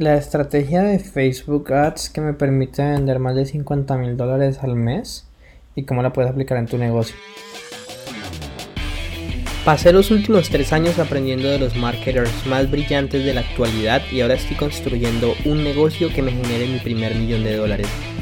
La estrategia de Facebook Ads que me permite vender más de 50 mil dólares al mes y cómo la puedes aplicar en tu negocio. Pasé los últimos tres años aprendiendo de los marketers más brillantes de la actualidad y ahora estoy construyendo un negocio que me genere mi primer millón de dólares.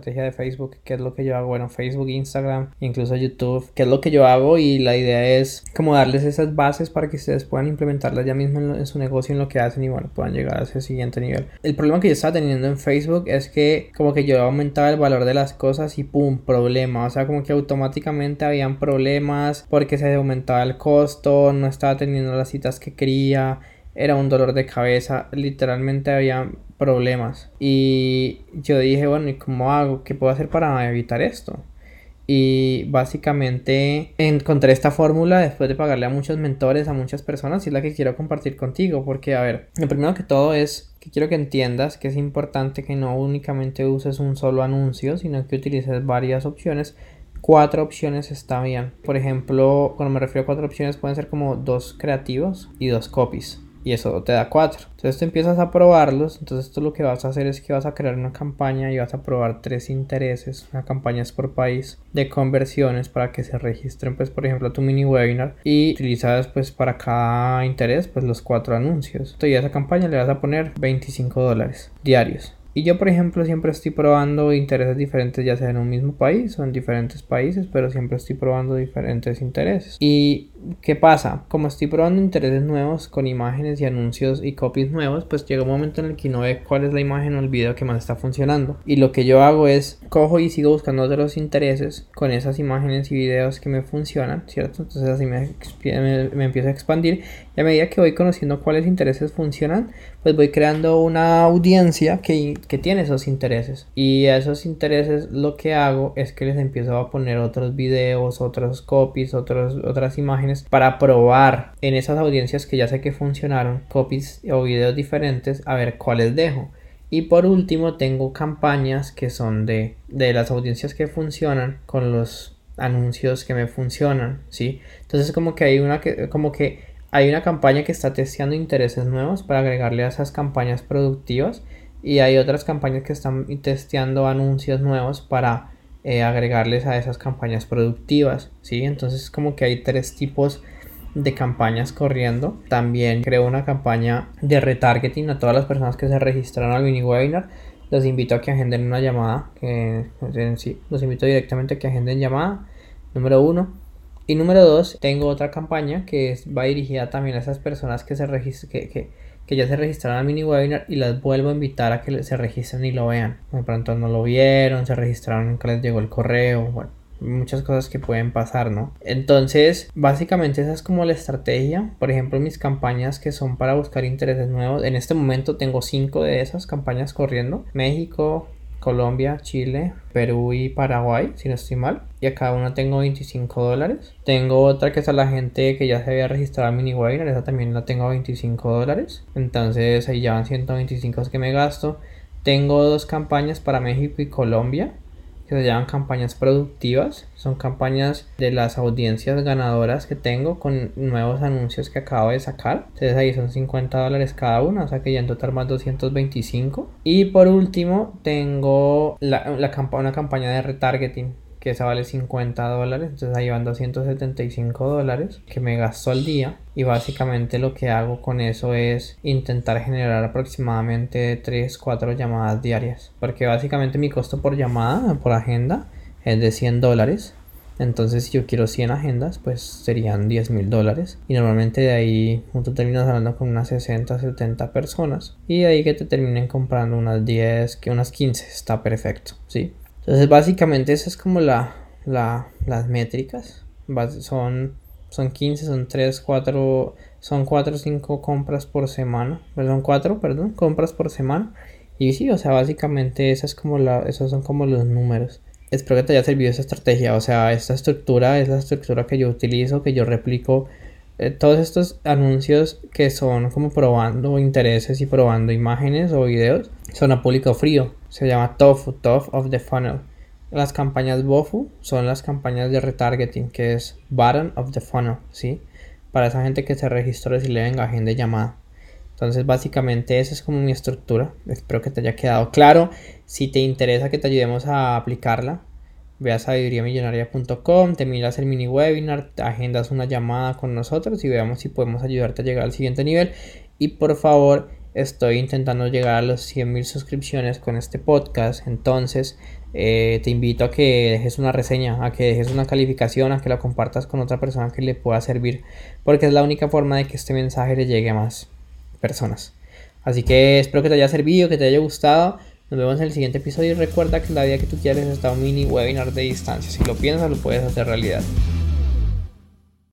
de Facebook, qué es lo que yo hago, bueno, Facebook, Instagram, incluso YouTube, qué es lo que yo hago. Y la idea es como darles esas bases para que ustedes puedan implementarlas ya mismo en, su negocio, en lo que hacen y bueno, puedan llegar a ese siguiente nivel. El problema que yo estaba teniendo en Facebook es que como que yo aumentaba el valor de las cosas y pum, problema, o sea, como que automáticamente habían problemas porque se aumentaba el costo, no estaba teniendo las citas que quería, era un dolor de cabeza, literalmente había problemas. Y yo dije, bueno, ¿y cómo hago? ¿Qué puedo hacer para evitar esto? Y básicamente encontré esta fórmula después de pagarle a muchos mentores, a muchas personas, y es la que quiero compartir contigo. Porque, a ver, lo primero que todo es que quiero que entiendas que es importante que no únicamente uses un solo anuncio, sino que utilices varias opciones cuatro opciones está bien. Por ejemplo, cuando me refiero a cuatro opciones pueden ser como dos creativos y dos copies. Y eso te da cuatro. Entonces tú empiezas a probarlos. Entonces tú lo que vas a hacer es que vas a crear una campaña y vas a probar tres intereses. Una campaña es por país de conversiones para que se registren pues por ejemplo tu mini webinar. Y utilizas pues para cada interés pues los cuatro anuncios. Entonces a esa campaña le vas a poner 25 dólares diarios. Y yo, por ejemplo, siempre estoy probando intereses diferentes, ya sea en un mismo país o en diferentes países, pero siempre estoy probando diferentes intereses. Y ¿qué pasa? Como estoy probando intereses nuevos con imágenes y anuncios y copies nuevos, pues llega un momento en el que no ve cuál es la imagen o el video que más está funcionando. Y lo que yo hago es cojo y sigo buscando otros intereses con esas imágenes y videos que me funcionan, ¿cierto? Entonces así me, me, empiezo a expandir y a medida que voy conociendo cuáles intereses funcionan, pues voy creando una audiencia que, que tiene esos intereses. Y a esos intereses lo que hago es que les empiezo a poner otros videos, otros copies, otros, otras imágenes para probar en esas audiencias que ya sé que funcionaron, copies o videos diferentes, a ver cuáles dejo. Y por último tengo campañas que son de, de las audiencias que funcionan con los anuncios que me funcionan, ¿sí? Entonces como que hay una que como que hay una campaña que está testeando intereses nuevos para agregarle a esas campañas productivas y hay otras campañas que están testeando anuncios nuevos para eh, agregarles a esas campañas productivas, ¿sí? Entonces como que hay tres tipos campañas corriendo. También creo una campaña de retargeting a todas las personas que se registraron al mini webinar. Los invito a que agenden una llamada. Que, sí, los invito directamente a que agenden llamada. Número uno. Y número dos, tengo otra campaña que va dirigida también a esas personas que se que ya se registraron al mini webinar y las vuelvo a invitar a que se registren y lo vean. De pronto no lo vieron, se registraron, nunca les llegó el correo, bueno, muchas cosas que pueden pasar, ¿no? Entonces, básicamente esa es como la estrategia. Por ejemplo, mis campañas que son para buscar intereses nuevos. En este momento tengo cinco de esas campañas corriendo. México, Colombia, Chile, Perú y Paraguay, si no estoy mal. Y a cada una tengo 25 dólares. Tengo otra que es a la gente que ya se había registrado al mini webinar, esa también la tengo a 25 dólares. Entonces ahí ya van 125 que me gasto. Tengo dos campañas para México y Colombia que se llaman campañas productivas. Son campañas de las audiencias ganadoras que tengo con nuevos anuncios que acabo de sacar. Entonces ahí son 50 dólares cada una, o sea que ya en total más 225. Y por último tengo la, una campaña de retargeting que esa vale 50 dólares, entonces ahí van 275 dólares que me gasto al día y básicamente lo que hago con eso es intentar generar aproximadamente 3, 4 llamadas diarias, porque básicamente mi costo por llamada, por agenda, es de 100 dólares. Entonces, si yo quiero 100 agendas, pues serían 10 mil dólares. Y normalmente de ahí tú terminas hablando con unas 60, 70 personas. Y de ahí que te terminen comprando unas 10, que unas 15. Está perfecto, ¿sí? Entonces básicamente esa es como la, las métricas. Son, son 15, son 3, 4, son 4 o 5 compras por semana, perdón, 4, perdón, compras por semana. Y sí, o sea, básicamente esas como la, esos son como los números. Espero que te haya servido esa estrategia, o sea, esta estructura es la estructura que yo utilizo, que yo replico. Eh, todos estos anuncios que son como probando intereses y probando imágenes o videos son a público frío. Se llama TOFU, top of the funnel. Las campañas BOFU son las campañas de retargeting, que es bottom of the funnel, ¿sí? Para esa gente que se registró y le venga agenda de llamada. Entonces, básicamente, esa es como mi estructura. Espero que te haya quedado claro. Si te interesa que te ayudemos a aplicarla, ve a te miras el mini webinar, agendas una llamada con nosotros y veamos si podemos ayudarte a llegar al siguiente nivel. Y por favor, estoy intentando llegar a los 100.000 suscripciones con este podcast. Entonces, eh, te invito a que dejes una reseña, a que dejes una calificación, a que la compartas con otra persona que le pueda servir, porque es la única forma de que este mensaje le llegue a más personas. Así que espero que te haya servido, que te haya gustado. Nos vemos en el siguiente episodio y recuerda que la vida que tú quieres está un mini webinar de distancia. Si lo piensas, lo puedes hacer realidad.